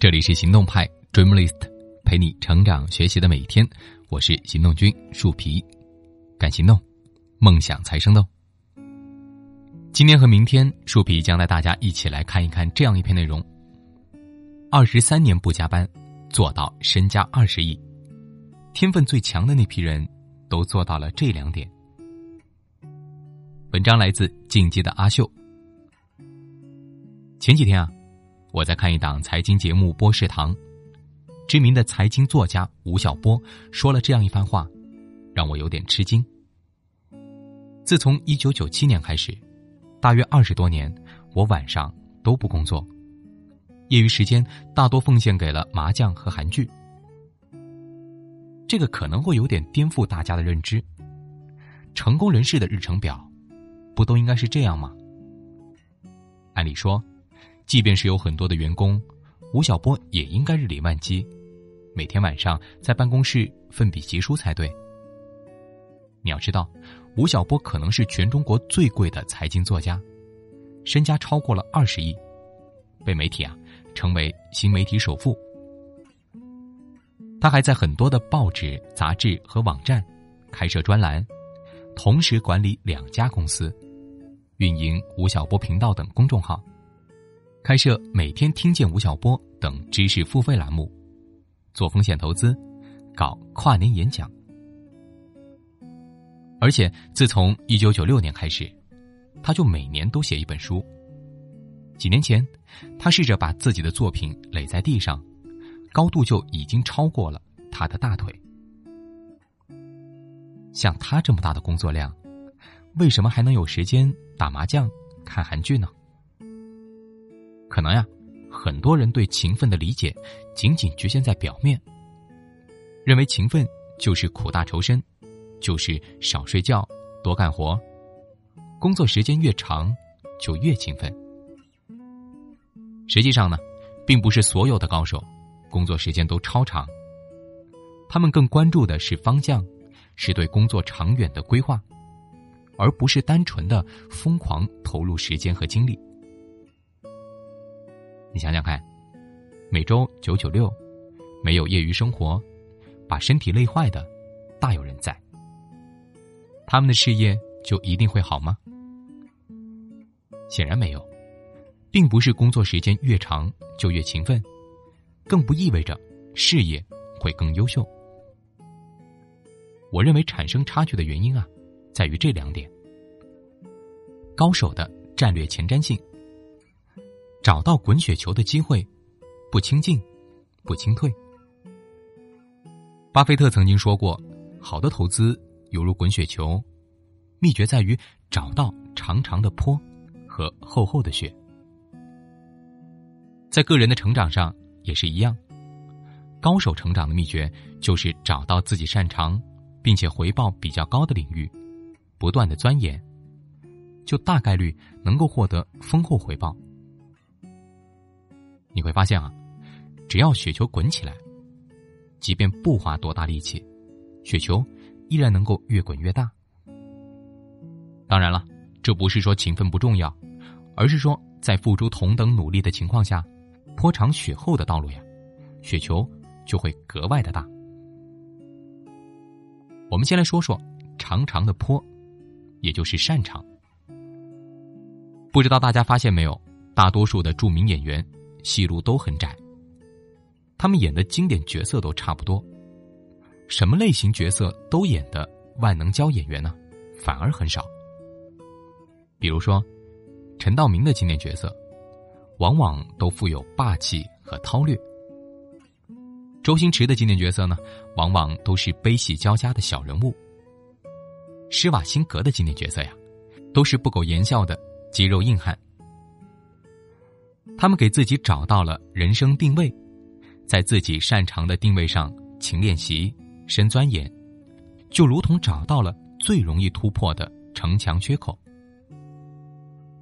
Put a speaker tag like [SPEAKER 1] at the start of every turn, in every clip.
[SPEAKER 1] 这里是行动派 Dreamlist，陪你成长学习的每一天。我是行动君树皮，敢行动，梦想才生动。今天和明天，树皮将带大家一起来看一看这样一篇内容：二十三年不加班，做到身家二十亿，天分最强的那批人都做到了这两点。文章来自进击的阿秀。前几天啊。我在看一档财经节目《波士堂》，知名的财经作家吴晓波说了这样一番话，让我有点吃惊。自从一九九七年开始，大约二十多年，我晚上都不工作，业余时间大多奉献给了麻将和韩剧。这个可能会有点颠覆大家的认知，成功人士的日程表，不都应该是这样吗？按理说。即便是有很多的员工，吴晓波也应该日理万机，每天晚上在办公室奋笔疾书才对。你要知道，吴晓波可能是全中国最贵的财经作家，身家超过了二十亿，被媒体啊称为新媒体首富。他还在很多的报纸、杂志和网站开设专栏，同时管理两家公司，运营吴晓波频道等公众号。开设每天听见吴晓波等知识付费栏目，做风险投资，搞跨年演讲。而且自从一九九六年开始，他就每年都写一本书。几年前，他试着把自己的作品垒在地上，高度就已经超过了他的大腿。像他这么大的工作量，为什么还能有时间打麻将、看韩剧呢？可能呀，很多人对勤奋的理解仅仅局限在表面，认为勤奋就是苦大仇深，就是少睡觉、多干活，工作时间越长就越勤奋。实际上呢，并不是所有的高手工作时间都超长，他们更关注的是方向，是对工作长远的规划，而不是单纯的疯狂投入时间和精力。你想想看，每周九九六，没有业余生活，把身体累坏的，大有人在。他们的事业就一定会好吗？显然没有，并不是工作时间越长就越勤奋，更不意味着事业会更优秀。我认为产生差距的原因啊，在于这两点：高手的战略前瞻性。找到滚雪球的机会，不轻进，不轻退。巴菲特曾经说过：“好的投资犹如滚雪球，秘诀在于找到长长的坡和厚厚的雪。”在个人的成长上也是一样，高手成长的秘诀就是找到自己擅长并且回报比较高的领域，不断的钻研，就大概率能够获得丰厚回报。你会发现啊，只要雪球滚起来，即便不花多大力气，雪球依然能够越滚越大。当然了，这不是说勤奋不重要，而是说在付出同等努力的情况下，坡长雪厚的道路呀，雪球就会格外的大。我们先来说说长长的坡，也就是擅长。不知道大家发现没有，大多数的著名演员。戏路都很窄，他们演的经典角色都差不多，什么类型角色都演的万能胶演员呢，反而很少。比如说，陈道明的经典角色，往往都富有霸气和韬略；周星驰的经典角色呢，往往都是悲喜交加的小人物；施瓦辛格的经典角色呀，都是不苟言笑的肌肉硬汉。他们给自己找到了人生定位，在自己擅长的定位上勤练习、深钻研，就如同找到了最容易突破的城墙缺口。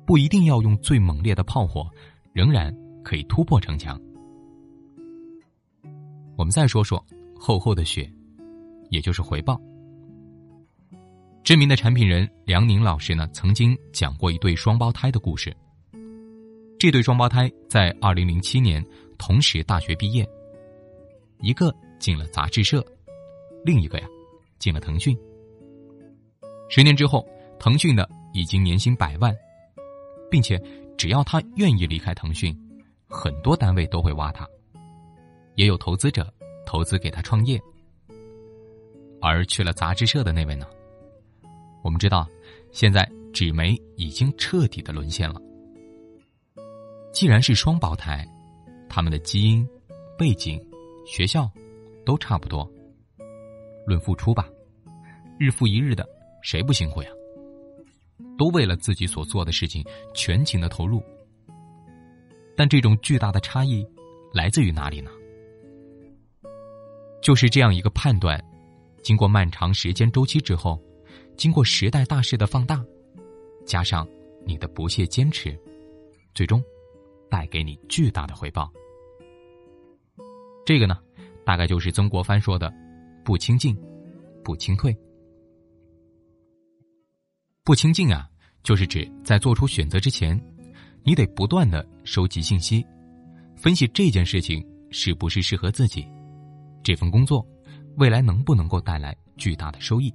[SPEAKER 1] 不一定要用最猛烈的炮火，仍然可以突破城墙。我们再说说厚厚的雪，也就是回报。知名的产品人梁宁老师呢，曾经讲过一对双胞胎的故事。这对双胞胎在二零零七年同时大学毕业，一个进了杂志社，另一个呀进了腾讯。十年之后，腾讯呢已经年薪百万，并且只要他愿意离开腾讯，很多单位都会挖他，也有投资者投资给他创业。而去了杂志社的那位呢？我们知道，现在纸媒已经彻底的沦陷了。既然是双胞胎，他们的基因、背景、学校都差不多。论付出吧，日复一日的，谁不辛苦呀？都为了自己所做的事情全情的投入。但这种巨大的差异来自于哪里呢？就是这样一个判断。经过漫长时间周期之后，经过时代大势的放大，加上你的不懈坚持，最终带给你巨大的回报。这个呢，大概就是曾国藩说的“不清进，不清退”。不清进啊，就是指在做出选择之前，你得不断的收集信息，分析这件事情是不是适合自己，这份工作。未来能不能够带来巨大的收益？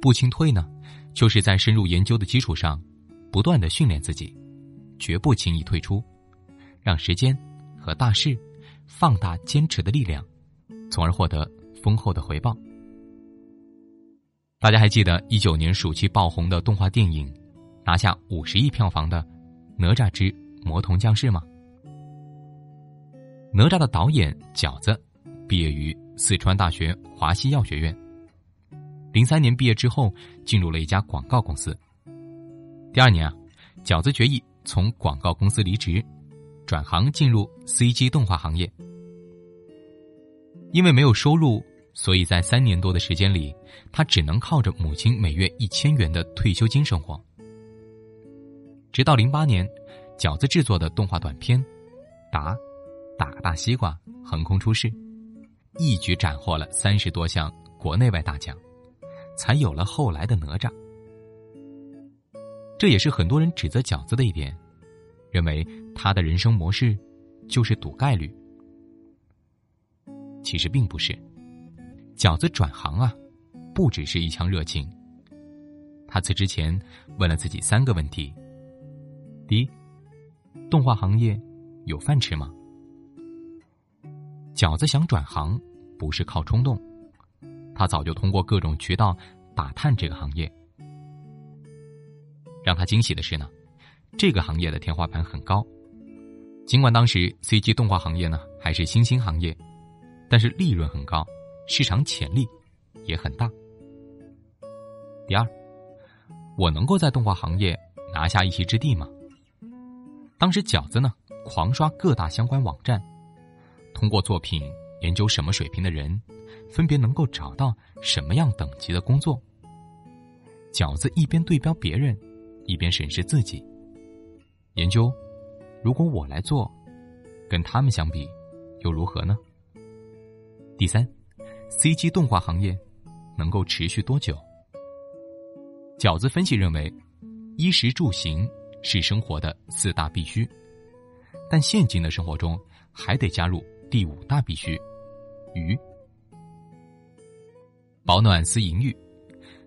[SPEAKER 1] 不清退呢，就是在深入研究的基础上，不断的训练自己，绝不轻易退出，让时间和大势放大坚持的力量，从而获得丰厚的回报。大家还记得一九年暑期爆红的动画电影，拿下五十亿票房的《哪吒之魔童降世》吗？哪吒的导演饺子。毕业于四川大学华西药学院，零三年毕业之后进入了一家广告公司。第二年啊，饺子决意从广告公司离职，转行进入 CG 动画行业。因为没有收入，所以在三年多的时间里，他只能靠着母亲每月一千元的退休金生活。直到零八年，饺子制作的动画短片《打打大西瓜》横空出世。一举斩获了三十多项国内外大奖，才有了后来的哪吒。这也是很多人指责饺子的一点，认为他的人生模式就是赌概率。其实并不是，饺子转行啊，不只是一腔热情。他辞职前问了自己三个问题：第一，动画行业有饭吃吗？饺子想转行，不是靠冲动，他早就通过各种渠道打探这个行业。让他惊喜的是呢，这个行业的天花板很高。尽管当时 CG 动画行业呢还是新兴行业，但是利润很高，市场潜力也很大。第二，我能够在动画行业拿下一席之地吗？当时饺子呢狂刷各大相关网站。通过作品研究什么水平的人，分别能够找到什么样等级的工作。饺子一边对标别人，一边审视自己，研究：如果我来做，跟他们相比，又如何呢？第三，CG 动画行业能够持续多久？饺子分析认为，衣食住行是生活的四大必须，但现今的生活中还得加入。第五大必须，鱼。保暖思淫欲，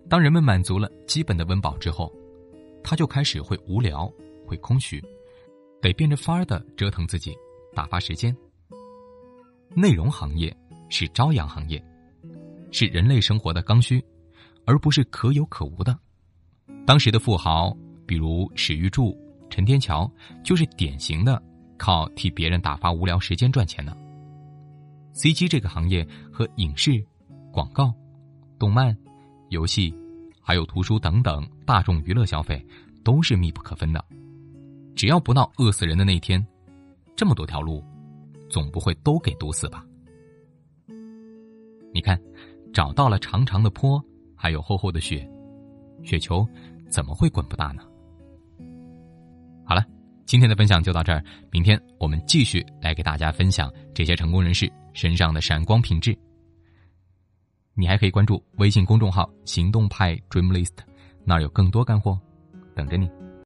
[SPEAKER 1] 当人们满足了基本的温饱之后，他就开始会无聊，会空虚，得变着法儿的折腾自己，打发时间。内容行业是朝阳行业，是人类生活的刚需，而不是可有可无的。当时的富豪，比如史玉柱、陈天桥，就是典型的靠替别人打发无聊时间赚钱的。CG 这个行业和影视、广告、动漫、游戏，还有图书等等大众娱乐消费，都是密不可分的。只要不闹饿死人的那天，这么多条路，总不会都给堵死吧？你看，找到了长长的坡，还有厚厚的雪，雪球怎么会滚不大呢？好了，今天的分享就到这儿，明天我们继续来给大家分享这些成功人士。身上的闪光品质，你还可以关注微信公众号“行动派 Dream List”，那儿有更多干货等着你。